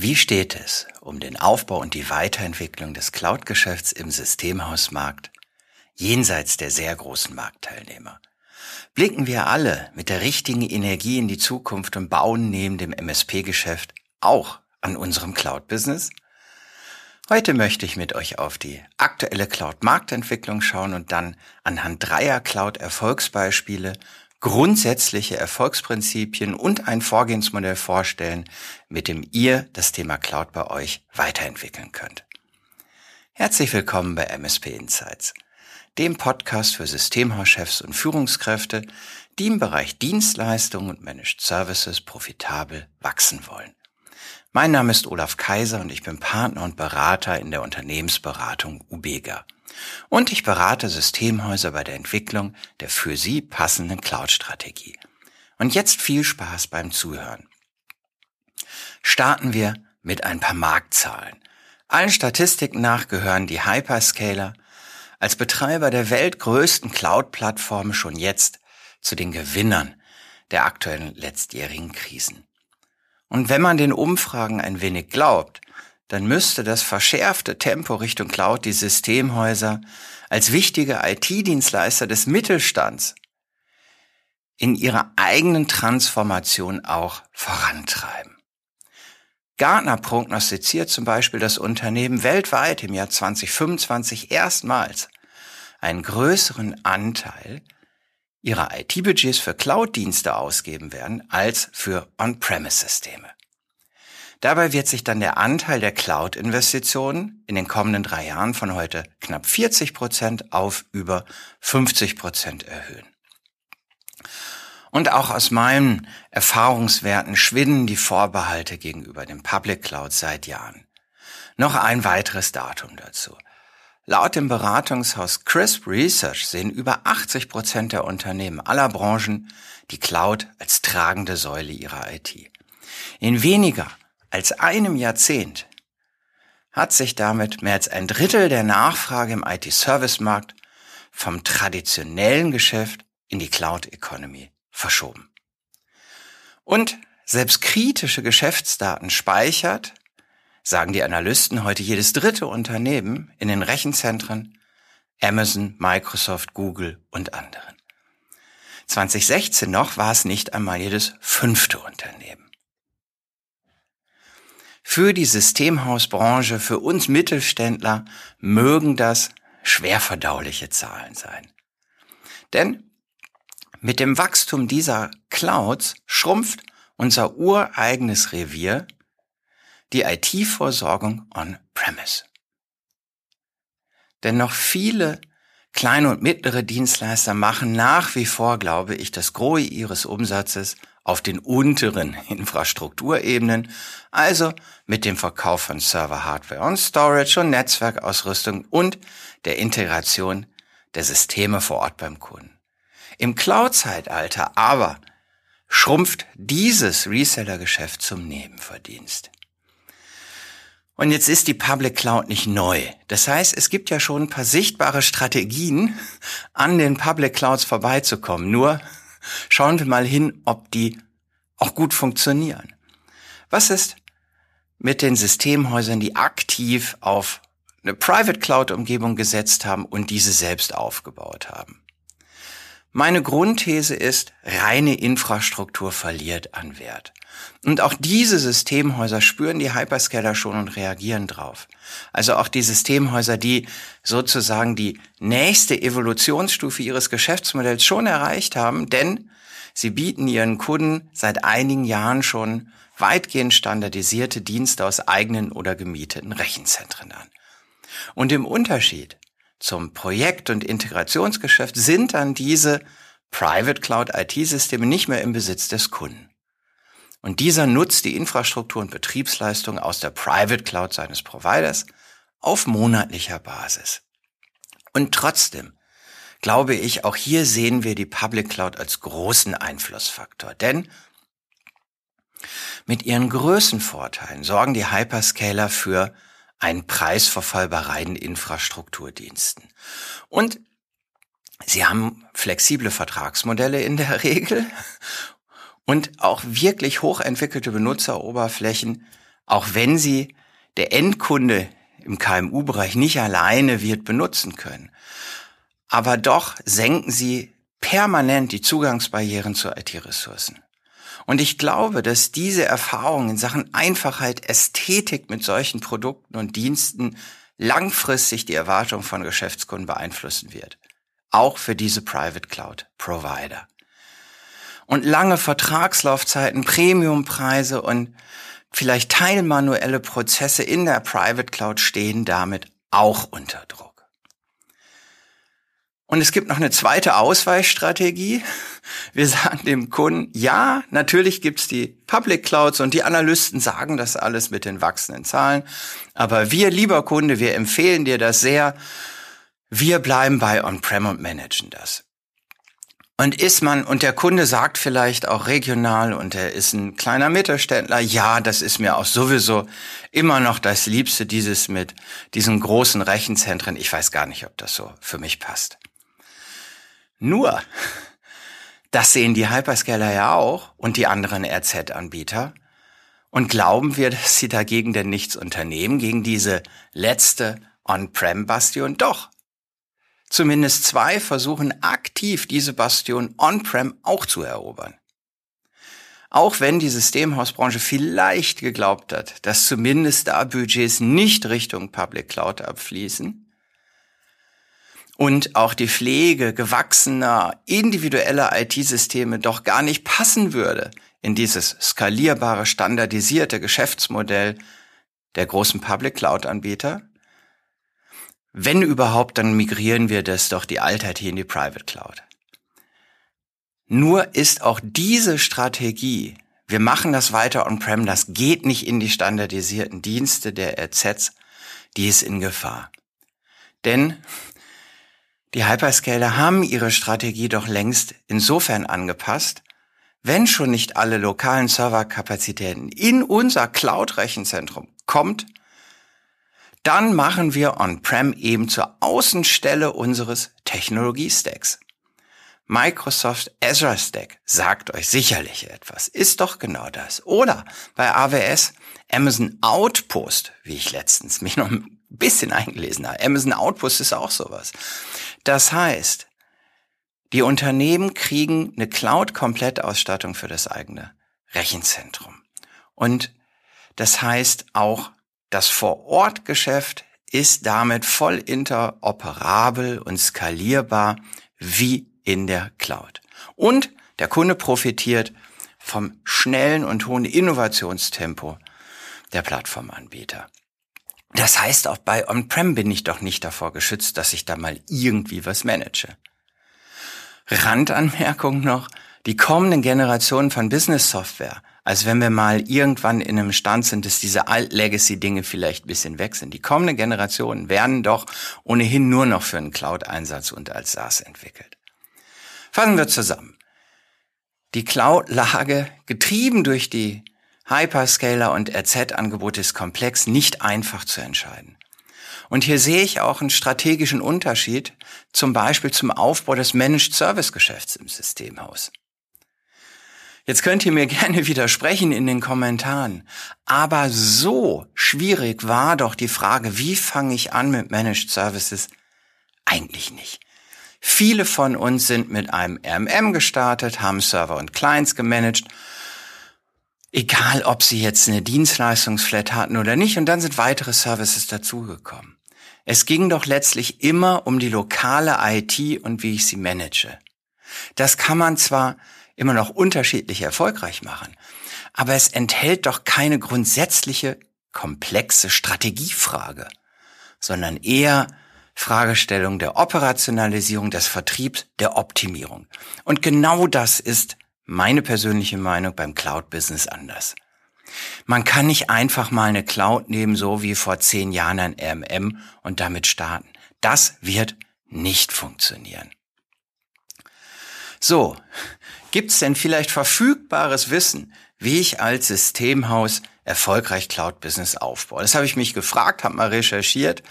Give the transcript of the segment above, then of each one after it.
Wie steht es um den Aufbau und die Weiterentwicklung des Cloud-Geschäfts im Systemhausmarkt jenseits der sehr großen Marktteilnehmer? Blicken wir alle mit der richtigen Energie in die Zukunft und bauen neben dem MSP-Geschäft auch an unserem Cloud-Business? Heute möchte ich mit euch auf die aktuelle Cloud-Marktentwicklung schauen und dann anhand dreier Cloud-Erfolgsbeispiele grundsätzliche Erfolgsprinzipien und ein Vorgehensmodell vorstellen, mit dem ihr das Thema Cloud bei euch weiterentwickeln könnt. Herzlich willkommen bei MSP Insights, dem Podcast für Systemhauschefs und Führungskräfte, die im Bereich Dienstleistungen und Managed Services profitabel wachsen wollen. Mein Name ist Olaf Kaiser und ich bin Partner und Berater in der Unternehmensberatung Ubega und ich berate Systemhäuser bei der Entwicklung der für sie passenden Cloud-Strategie. Und jetzt viel Spaß beim Zuhören. Starten wir mit ein paar Marktzahlen. Allen Statistiken nach gehören die Hyperscaler als Betreiber der weltgrößten Cloud-Plattformen schon jetzt zu den Gewinnern der aktuellen letztjährigen Krisen. Und wenn man den Umfragen ein wenig glaubt, dann müsste das verschärfte Tempo Richtung Cloud die Systemhäuser als wichtige IT-Dienstleister des Mittelstands in ihrer eigenen Transformation auch vorantreiben. Gartner prognostiziert zum Beispiel, dass Unternehmen weltweit im Jahr 2025 erstmals einen größeren Anteil ihrer IT-Budgets für Cloud-Dienste ausgeben werden als für On-Premise-Systeme. Dabei wird sich dann der Anteil der Cloud-Investitionen in den kommenden drei Jahren von heute knapp 40 Prozent auf über 50 Prozent erhöhen. Und auch aus meinen Erfahrungswerten schwinden die Vorbehalte gegenüber dem Public Cloud seit Jahren. Noch ein weiteres Datum dazu. Laut dem Beratungshaus Crisp Research sehen über 80 Prozent der Unternehmen aller Branchen die Cloud als tragende Säule ihrer IT. In weniger als einem Jahrzehnt hat sich damit mehr als ein Drittel der Nachfrage im IT-Service-Markt vom traditionellen Geschäft in die Cloud-Economy verschoben. Und selbst kritische Geschäftsdaten speichert, sagen die Analysten heute jedes dritte Unternehmen in den Rechenzentren Amazon, Microsoft, Google und anderen. 2016 noch war es nicht einmal jedes fünfte Unternehmen für die Systemhausbranche, für uns Mittelständler mögen das schwer verdauliche Zahlen sein. Denn mit dem Wachstum dieser Clouds schrumpft unser ureigenes Revier die IT-Vorsorgung on-premise. Denn noch viele kleine und mittlere Dienstleister machen nach wie vor, glaube ich, das Gros ihres Umsatzes auf den unteren Infrastrukturebenen, also mit dem Verkauf von Server-Hardware und Storage und Netzwerkausrüstung und der Integration der Systeme vor Ort beim Kunden. Im Cloud-Zeitalter aber schrumpft dieses Reseller-Geschäft zum Nebenverdienst. Und jetzt ist die Public Cloud nicht neu. Das heißt, es gibt ja schon ein paar sichtbare Strategien, an den Public Clouds vorbeizukommen. Nur Schauen wir mal hin, ob die auch gut funktionieren. Was ist mit den Systemhäusern, die aktiv auf eine Private Cloud Umgebung gesetzt haben und diese selbst aufgebaut haben? Meine Grundthese ist, reine Infrastruktur verliert an Wert. Und auch diese Systemhäuser spüren die Hyperscaler schon und reagieren drauf. Also auch die Systemhäuser, die sozusagen die nächste Evolutionsstufe ihres Geschäftsmodells schon erreicht haben, denn sie bieten ihren Kunden seit einigen Jahren schon weitgehend standardisierte Dienste aus eigenen oder gemieteten Rechenzentren an. Und im Unterschied zum Projekt- und Integrationsgeschäft sind dann diese Private Cloud IT-Systeme nicht mehr im Besitz des Kunden. Und dieser nutzt die Infrastruktur und Betriebsleistung aus der Private Cloud seines Providers auf monatlicher Basis. Und trotzdem glaube ich, auch hier sehen wir die Public Cloud als großen Einflussfaktor. Denn mit ihren Größenvorteilen sorgen die Hyperscaler für einen Preisverfall bei reinen Infrastrukturdiensten. Und sie haben flexible Vertragsmodelle in der Regel und auch wirklich hochentwickelte Benutzeroberflächen auch wenn sie der Endkunde im KMU-Bereich nicht alleine wird benutzen können. Aber doch senken sie permanent die Zugangsbarrieren zu IT-Ressourcen. Und ich glaube, dass diese Erfahrung in Sachen Einfachheit, Ästhetik mit solchen Produkten und Diensten langfristig die Erwartung von Geschäftskunden beeinflussen wird. Auch für diese Private Cloud Provider. Und lange Vertragslaufzeiten, Premiumpreise und vielleicht teilmanuelle Prozesse in der Private Cloud stehen damit auch unter Druck. Und es gibt noch eine zweite Ausweichstrategie. Wir sagen dem Kunden, ja, natürlich gibt's die Public Clouds und die Analysten sagen das alles mit den wachsenden Zahlen. Aber wir, lieber Kunde, wir empfehlen dir das sehr. Wir bleiben bei On-Prem und managen das. Und ist man, und der Kunde sagt vielleicht auch regional und er ist ein kleiner Mittelständler, ja, das ist mir auch sowieso immer noch das Liebste, dieses mit diesen großen Rechenzentren. Ich weiß gar nicht, ob das so für mich passt. Nur, das sehen die Hyperscaler ja auch und die anderen RZ-Anbieter. Und glauben wir, dass sie dagegen denn nichts unternehmen, gegen diese letzte On-Prem-Bastion? Doch. Zumindest zwei versuchen aktiv diese Bastion On-Prem auch zu erobern. Auch wenn die Systemhausbranche vielleicht geglaubt hat, dass zumindest da Budgets nicht Richtung Public Cloud abfließen, und auch die Pflege gewachsener, individueller IT-Systeme doch gar nicht passen würde in dieses skalierbare, standardisierte Geschäftsmodell der großen Public Cloud-Anbieter. Wenn überhaupt, dann migrieren wir das doch die Altheit hier in die Private Cloud. Nur ist auch diese Strategie, wir machen das weiter on-prem, das geht nicht in die standardisierten Dienste der RZs, die ist in Gefahr. Denn die Hyperscaler haben ihre Strategie doch längst insofern angepasst, wenn schon nicht alle lokalen Serverkapazitäten in unser Cloud-Rechenzentrum kommt, dann machen wir On-Prem eben zur Außenstelle unseres Technologiestacks. Microsoft Azure Stack sagt euch sicherlich etwas. Ist doch genau das. Oder bei AWS Amazon Outpost, wie ich letztens mich noch ein bisschen eingelesen habe. Amazon Outpost ist auch sowas. Das heißt, die Unternehmen kriegen eine Cloud-Komplettausstattung für das eigene Rechenzentrum. Und das heißt auch, das Vor-Ort-Geschäft ist damit voll interoperabel und skalierbar wie in der Cloud. Und der Kunde profitiert vom schnellen und hohen Innovationstempo der Plattformanbieter. Das heißt, auch bei On-Prem bin ich doch nicht davor geschützt, dass ich da mal irgendwie was manage. Randanmerkung noch, die kommenden Generationen von Business Software, als wenn wir mal irgendwann in einem Stand sind, dass diese Alt-Legacy-Dinge vielleicht ein bisschen weg sind. Die kommenden Generationen werden doch ohnehin nur noch für einen Cloud-Einsatz und als SaaS entwickelt. Fassen wir zusammen. Die Cloud-Lage, getrieben durch die Hyperscaler und RZ-Angebot ist komplex, nicht einfach zu entscheiden. Und hier sehe ich auch einen strategischen Unterschied, zum Beispiel zum Aufbau des Managed Service Geschäfts im Systemhaus. Jetzt könnt ihr mir gerne widersprechen in den Kommentaren. Aber so schwierig war doch die Frage, wie fange ich an mit Managed Services? Eigentlich nicht. Viele von uns sind mit einem RMM gestartet, haben Server und Clients gemanagt Egal, ob sie jetzt eine Dienstleistungsflat hatten oder nicht. Und dann sind weitere Services dazugekommen. Es ging doch letztlich immer um die lokale IT und wie ich sie manage. Das kann man zwar immer noch unterschiedlich erfolgreich machen, aber es enthält doch keine grundsätzliche, komplexe Strategiefrage, sondern eher Fragestellung der Operationalisierung des Vertriebs, der Optimierung. Und genau das ist meine persönliche Meinung beim Cloud-Business anders. Man kann nicht einfach mal eine Cloud nehmen, so wie vor zehn Jahren ein RMM und damit starten. Das wird nicht funktionieren. So, gibt's denn vielleicht verfügbares Wissen, wie ich als Systemhaus erfolgreich Cloud-Business aufbaue? Das habe ich mich gefragt, habe mal recherchiert.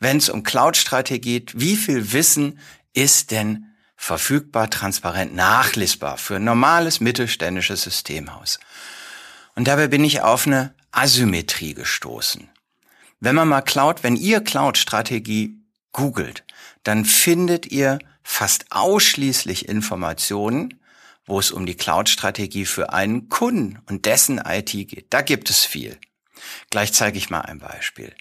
Wenn es um Cloud-Strategie geht, wie viel Wissen ist denn verfügbar, transparent, nachlesbar für ein normales mittelständisches Systemhaus. Und dabei bin ich auf eine Asymmetrie gestoßen. Wenn man mal Cloud, wenn ihr Cloud-Strategie googelt, dann findet ihr fast ausschließlich Informationen, wo es um die Cloud-Strategie für einen Kunden und dessen IT geht. Da gibt es viel. Gleich zeige ich mal ein Beispiel.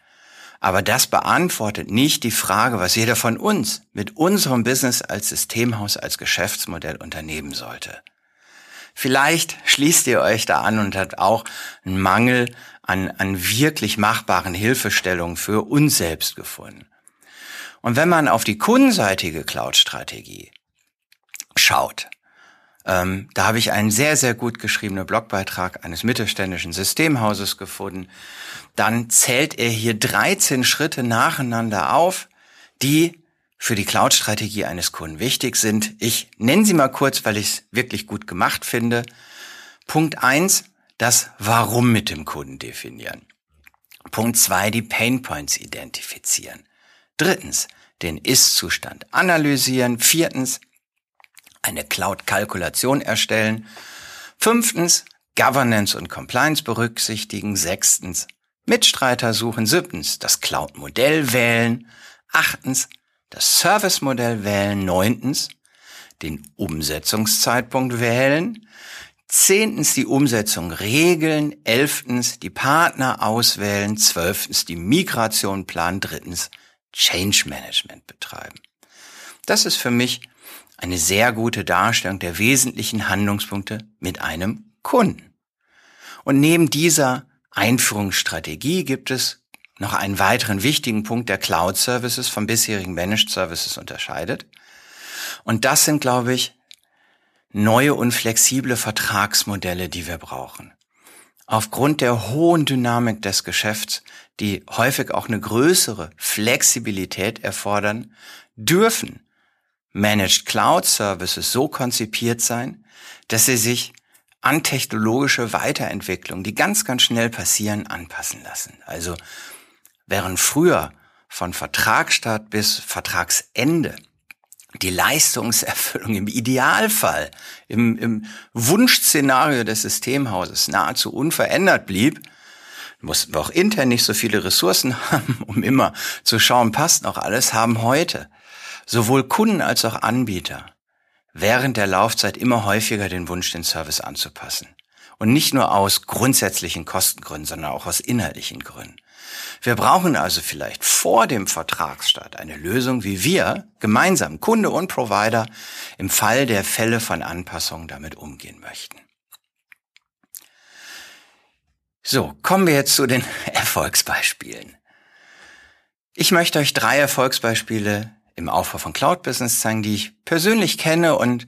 Aber das beantwortet nicht die Frage, was jeder von uns mit unserem Business als Systemhaus, als Geschäftsmodell unternehmen sollte. Vielleicht schließt ihr euch da an und habt auch einen Mangel an, an wirklich machbaren Hilfestellungen für uns selbst gefunden. Und wenn man auf die kundenseitige Cloud-Strategie schaut, ähm, da habe ich einen sehr, sehr gut geschriebenen Blogbeitrag eines mittelständischen Systemhauses gefunden. Dann zählt er hier 13 Schritte nacheinander auf, die für die Cloud-Strategie eines Kunden wichtig sind. Ich nenne sie mal kurz, weil ich es wirklich gut gemacht finde. Punkt eins: das Warum mit dem Kunden definieren. Punkt zwei: die Pain Points identifizieren. Drittens, den Ist-Zustand analysieren. Viertens, eine Cloud-Kalkulation erstellen. Fünftens, Governance und Compliance berücksichtigen. Sechstens, Mitstreiter suchen. Siebtens, das Cloud-Modell wählen. Achtens, das Service-Modell wählen. Neuntens, den Umsetzungszeitpunkt wählen. Zehntens die Umsetzung regeln. Elftens die Partner auswählen. Zwölftens die Migration planen. Drittens Change Management betreiben. Das ist für mich eine sehr gute Darstellung der wesentlichen Handlungspunkte mit einem Kunden. Und neben dieser Einführungsstrategie gibt es noch einen weiteren wichtigen Punkt, der Cloud Services vom bisherigen Managed Services unterscheidet. Und das sind, glaube ich, neue und flexible Vertragsmodelle, die wir brauchen. Aufgrund der hohen Dynamik des Geschäfts, die häufig auch eine größere Flexibilität erfordern, dürfen Managed Cloud Services so konzipiert sein, dass sie sich an technologische Weiterentwicklung, die ganz, ganz schnell passieren, anpassen lassen. Also während früher von Vertragsstart bis Vertragsende die Leistungserfüllung im Idealfall, im, im Wunschszenario des Systemhauses nahezu unverändert blieb, mussten wir auch intern nicht so viele Ressourcen haben, um immer zu schauen, passt noch alles, haben heute sowohl Kunden als auch Anbieter während der Laufzeit immer häufiger den Wunsch, den Service anzupassen. Und nicht nur aus grundsätzlichen Kostengründen, sondern auch aus inhaltlichen Gründen. Wir brauchen also vielleicht vor dem Vertragsstart eine Lösung, wie wir gemeinsam, Kunde und Provider, im Fall der Fälle von Anpassungen damit umgehen möchten. So, kommen wir jetzt zu den Erfolgsbeispielen. Ich möchte euch drei Erfolgsbeispiele im Aufbau von Cloud Business zeigen, die ich persönlich kenne und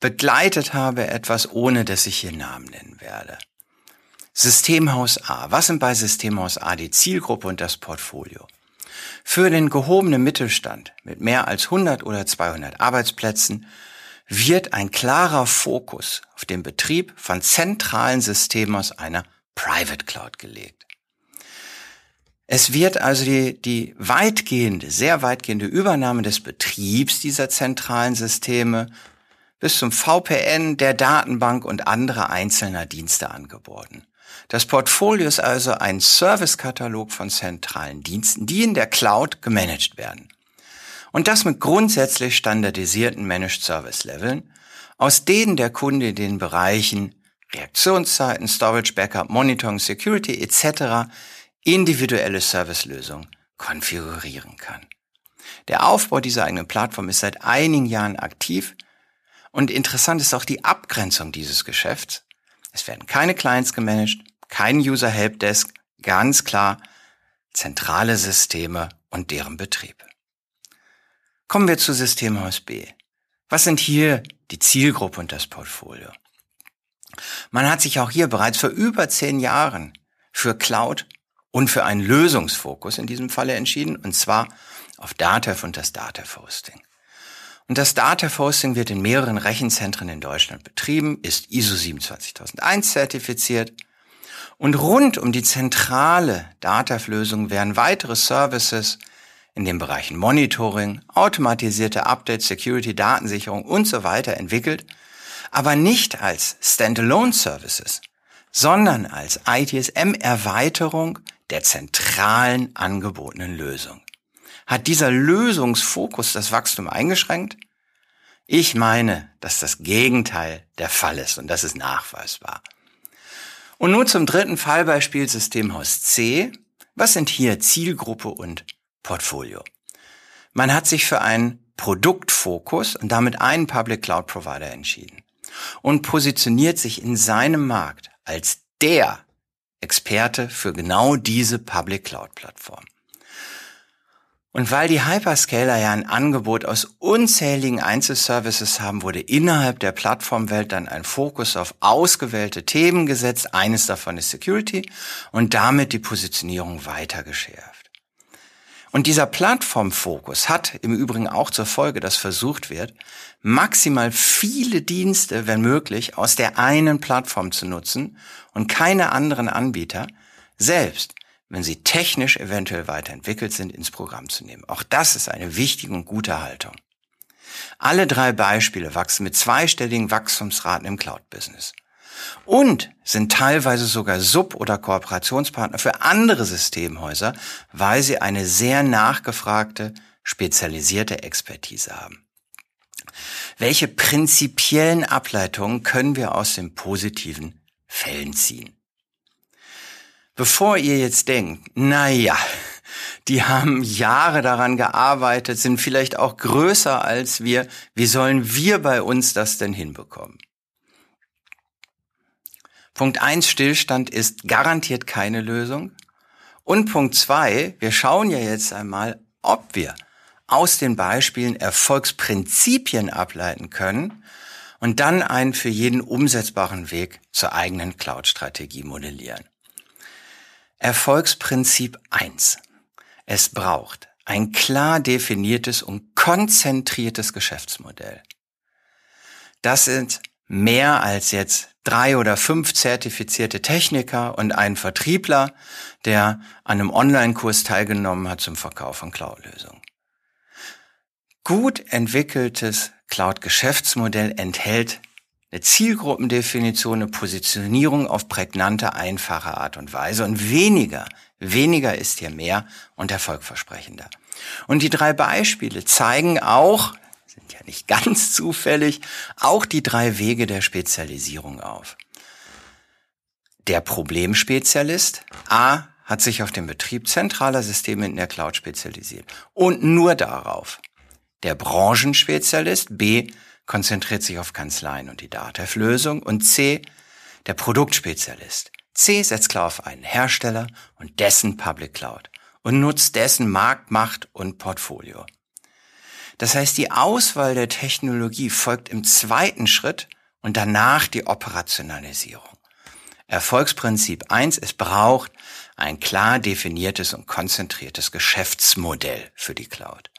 begleitet habe, etwas ohne dass ich hier Namen nennen werde. Systemhaus A. Was sind bei Systemhaus A die Zielgruppe und das Portfolio? Für den gehobenen Mittelstand mit mehr als 100 oder 200 Arbeitsplätzen wird ein klarer Fokus auf den Betrieb von zentralen Systemen aus einer Private Cloud gelegt. Es wird also die, die weitgehende, sehr weitgehende Übernahme des Betriebs dieser zentralen Systeme bis zum VPN, der Datenbank und anderer einzelner Dienste angeboten. Das Portfolio ist also ein Servicekatalog von zentralen Diensten, die in der Cloud gemanagt werden. Und das mit grundsätzlich standardisierten Managed Service Leveln, aus denen der Kunde in den Bereichen Reaktionszeiten, Storage, Backup, Monitoring, Security etc. individuelle Servicelösungen konfigurieren kann. Der Aufbau dieser eigenen Plattform ist seit einigen Jahren aktiv und interessant ist auch die Abgrenzung dieses Geschäfts. Es werden keine Clients gemanagt, kein User Helpdesk, ganz klar zentrale Systeme und deren Betrieb. Kommen wir zu Systemhaus B. Was sind hier die Zielgruppe und das Portfolio? Man hat sich auch hier bereits vor über zehn Jahren für Cloud und für einen Lösungsfokus in diesem Falle entschieden, und zwar auf Datev und das Datev Hosting. Und das Datev Hosting wird in mehreren Rechenzentren in Deutschland betrieben, ist ISO 27001 zertifiziert und rund um die zentrale Datev-Lösung werden weitere Services in den Bereichen Monitoring, automatisierte Updates, Security, Datensicherung und so weiter entwickelt aber nicht als Standalone Services, sondern als ITSM-Erweiterung der zentralen angebotenen Lösung. Hat dieser Lösungsfokus das Wachstum eingeschränkt? Ich meine, dass das Gegenteil der Fall ist und das ist nachweisbar. Und nun zum dritten Fallbeispiel Systemhaus C. Was sind hier Zielgruppe und Portfolio? Man hat sich für einen Produktfokus und damit einen Public Cloud Provider entschieden und positioniert sich in seinem Markt als der Experte für genau diese Public Cloud Plattform. Und weil die Hyperscaler ja ein Angebot aus unzähligen Einzelservices haben, wurde innerhalb der Plattformwelt dann ein Fokus auf ausgewählte Themen gesetzt. Eines davon ist Security und damit die Positionierung weiter geschärft. Und dieser Plattformfokus hat im Übrigen auch zur Folge, dass versucht wird, maximal viele Dienste, wenn möglich, aus der einen Plattform zu nutzen und keine anderen Anbieter, selbst wenn sie technisch eventuell weiterentwickelt sind, ins Programm zu nehmen. Auch das ist eine wichtige und gute Haltung. Alle drei Beispiele wachsen mit zweistelligen Wachstumsraten im Cloud-Business und sind teilweise sogar Sub- oder Kooperationspartner für andere Systemhäuser, weil sie eine sehr nachgefragte, spezialisierte Expertise haben. Welche prinzipiellen Ableitungen können wir aus den positiven Fällen ziehen? Bevor ihr jetzt denkt, na ja, die haben Jahre daran gearbeitet, sind vielleicht auch größer als wir, wie sollen wir bei uns das denn hinbekommen? Punkt eins Stillstand ist garantiert keine Lösung. Und Punkt zwei wir schauen ja jetzt einmal, ob wir aus den Beispielen Erfolgsprinzipien ableiten können und dann einen für jeden umsetzbaren Weg zur eigenen Cloud-Strategie modellieren. Erfolgsprinzip eins: Es braucht ein klar definiertes und konzentriertes Geschäftsmodell. Das sind mehr als jetzt drei oder fünf zertifizierte Techniker und ein Vertriebler, der an einem Online-Kurs teilgenommen hat zum Verkauf von Cloud-Lösungen. Gut entwickeltes Cloud-Geschäftsmodell enthält eine Zielgruppendefinition, eine Positionierung auf prägnante, einfache Art und Weise und weniger, weniger ist hier mehr und erfolgversprechender. Und die drei Beispiele zeigen auch, sind ja nicht ganz zufällig, auch die drei Wege der Spezialisierung auf. Der Problemspezialist A hat sich auf den Betrieb zentraler Systeme in der Cloud spezialisiert und nur darauf. Der Branchenspezialist B konzentriert sich auf Kanzleien und die DATEV-Lösung und C der Produktspezialist. C setzt klar auf einen Hersteller und dessen Public Cloud und nutzt dessen Marktmacht und Portfolio. Das heißt, die Auswahl der Technologie folgt im zweiten Schritt und danach die Operationalisierung. Erfolgsprinzip eins: es braucht ein klar definiertes und konzentriertes Geschäftsmodell für die Cloud.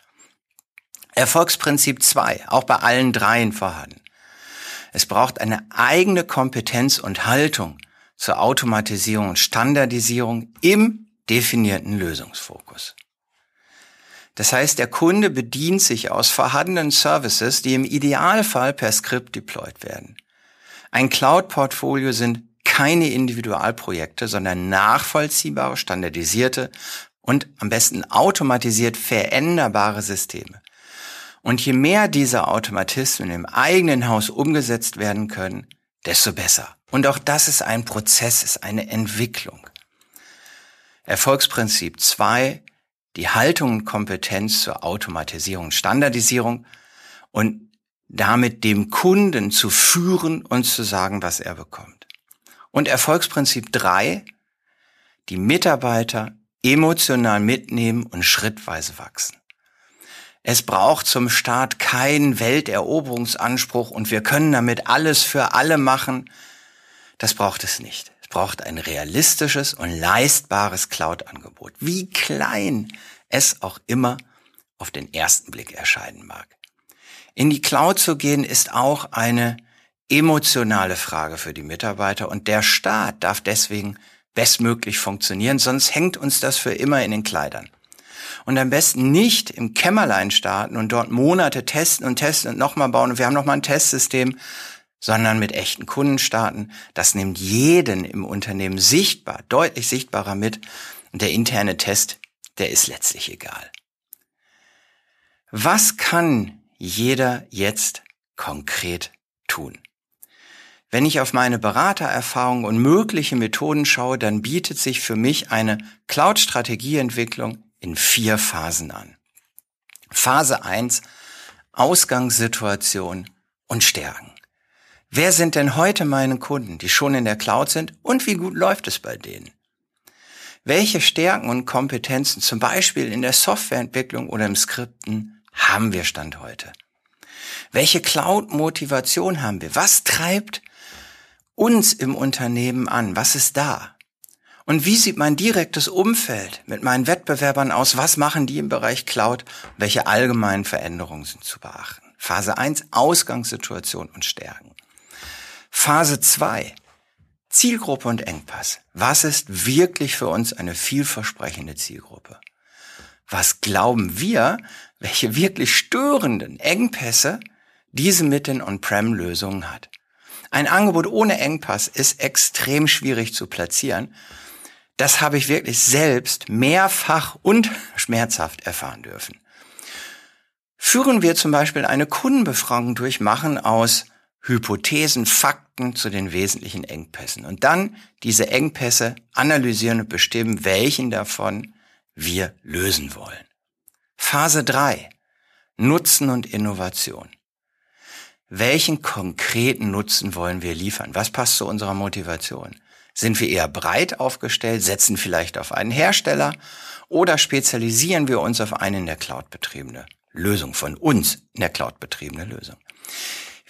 Erfolgsprinzip zwei: auch bei allen dreien vorhanden. Es braucht eine eigene Kompetenz und Haltung zur Automatisierung und Standardisierung im definierten Lösungsfokus. Das heißt, der Kunde bedient sich aus vorhandenen Services, die im Idealfall per Skript deployed werden. Ein Cloud-Portfolio sind keine Individualprojekte, sondern nachvollziehbare, standardisierte und am besten automatisiert veränderbare Systeme. Und je mehr diese Automatismen im eigenen Haus umgesetzt werden können, desto besser. Und auch das ist ein Prozess, ist eine Entwicklung. Erfolgsprinzip zwei die Haltung und Kompetenz zur Automatisierung und Standardisierung und damit dem Kunden zu führen und zu sagen, was er bekommt. Und Erfolgsprinzip drei: die Mitarbeiter emotional mitnehmen und schrittweise wachsen. Es braucht zum Start keinen Welteroberungsanspruch und wir können damit alles für alle machen. Das braucht es nicht braucht ein realistisches und leistbares Cloud-Angebot, wie klein es auch immer auf den ersten Blick erscheinen mag. In die Cloud zu gehen ist auch eine emotionale Frage für die Mitarbeiter und der Staat darf deswegen bestmöglich funktionieren, sonst hängt uns das für immer in den Kleidern. Und am besten nicht im Kämmerlein starten und dort Monate testen und testen und nochmal bauen und wir haben nochmal ein Testsystem, sondern mit echten Kunden starten. Das nimmt jeden im Unternehmen sichtbar, deutlich sichtbarer mit. Und der interne Test, der ist letztlich egal. Was kann jeder jetzt konkret tun? Wenn ich auf meine Beratererfahrung und mögliche Methoden schaue, dann bietet sich für mich eine Cloud-Strategieentwicklung in vier Phasen an. Phase eins: Ausgangssituation und Stärken. Wer sind denn heute meine Kunden, die schon in der Cloud sind und wie gut läuft es bei denen? Welche Stärken und Kompetenzen, zum Beispiel in der Softwareentwicklung oder im Skripten, haben wir Stand heute? Welche Cloud-Motivation haben wir? Was treibt uns im Unternehmen an? Was ist da? Und wie sieht mein direktes Umfeld mit meinen Wettbewerbern aus? Was machen die im Bereich Cloud? Welche allgemeinen Veränderungen sind zu beachten? Phase 1, Ausgangssituation und Stärken. Phase 2, Zielgruppe und Engpass. Was ist wirklich für uns eine vielversprechende Zielgruppe? Was glauben wir, welche wirklich störenden Engpässe diese mit den On-Prem-Lösungen hat? Ein Angebot ohne Engpass ist extrem schwierig zu platzieren. Das habe ich wirklich selbst mehrfach und schmerzhaft erfahren dürfen. Führen wir zum Beispiel eine Kundenbefragung durch, machen aus Hypothesen, Fakten zu den wesentlichen Engpässen und dann diese Engpässe analysieren und bestimmen, welchen davon wir lösen wollen. Phase 3. Nutzen und Innovation. Welchen konkreten Nutzen wollen wir liefern? Was passt zu unserer Motivation? Sind wir eher breit aufgestellt, setzen vielleicht auf einen Hersteller oder spezialisieren wir uns auf eine in der Cloud betriebene Lösung, von uns in der Cloud betriebene Lösung?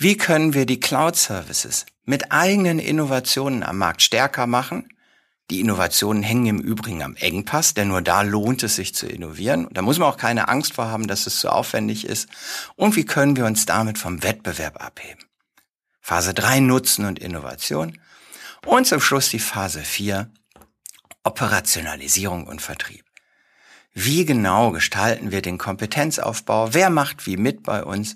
Wie können wir die Cloud Services mit eigenen Innovationen am Markt stärker machen die Innovationen hängen im Übrigen am Engpass, denn nur da lohnt es sich zu innovieren. Da muss man auch keine Angst vor haben, dass es zu aufwendig ist. Und wie können wir uns damit vom Wettbewerb abheben? Phase 3 Nutzen und Innovation. Und zum Schluss die Phase 4 Operationalisierung und Vertrieb. Wie genau gestalten wir den Kompetenzaufbau? Wer macht wie mit bei uns?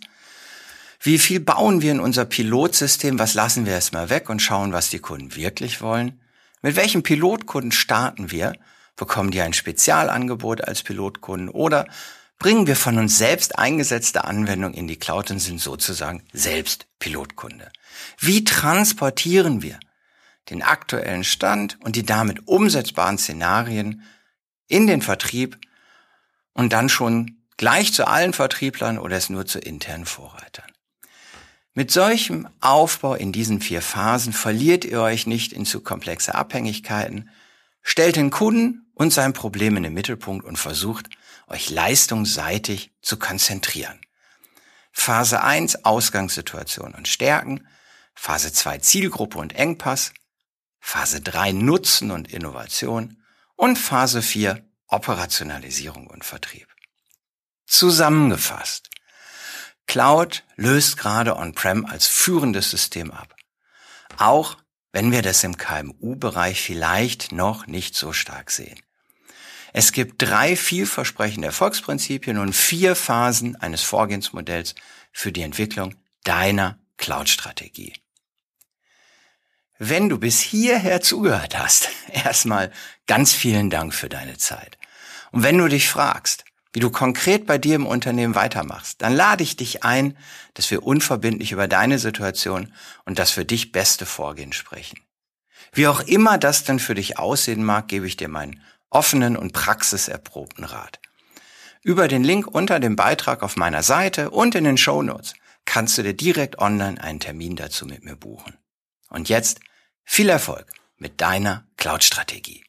Wie viel bauen wir in unser Pilotsystem? Was lassen wir erstmal weg und schauen, was die Kunden wirklich wollen? Mit welchem Pilotkunden starten wir? Bekommen die ein Spezialangebot als Pilotkunden oder bringen wir von uns selbst eingesetzte Anwendungen in die Cloud und sind sozusagen selbst Pilotkunde? Wie transportieren wir den aktuellen Stand und die damit umsetzbaren Szenarien in den Vertrieb und dann schon gleich zu allen Vertrieblern oder es nur zu internen Vorreitern? Mit solchem Aufbau in diesen vier Phasen verliert ihr euch nicht in zu komplexe Abhängigkeiten, stellt den Kunden und sein Problem in den Mittelpunkt und versucht, euch leistungsseitig zu konzentrieren. Phase 1 Ausgangssituation und Stärken, Phase 2 Zielgruppe und Engpass, Phase 3 Nutzen und Innovation und Phase 4 Operationalisierung und Vertrieb. Zusammengefasst. Cloud löst gerade On-Prem als führendes System ab. Auch wenn wir das im KMU-Bereich vielleicht noch nicht so stark sehen. Es gibt drei vielversprechende Erfolgsprinzipien und vier Phasen eines Vorgehensmodells für die Entwicklung deiner Cloud-Strategie. Wenn du bis hierher zugehört hast, erstmal ganz vielen Dank für deine Zeit. Und wenn du dich fragst, wie du konkret bei dir im Unternehmen weitermachst, dann lade ich dich ein, dass wir unverbindlich über deine Situation und das für dich beste Vorgehen sprechen. Wie auch immer das denn für dich aussehen mag, gebe ich dir meinen offenen und praxiserprobten Rat. Über den Link unter dem Beitrag auf meiner Seite und in den Show Notes kannst du dir direkt online einen Termin dazu mit mir buchen. Und jetzt viel Erfolg mit deiner Cloud-Strategie.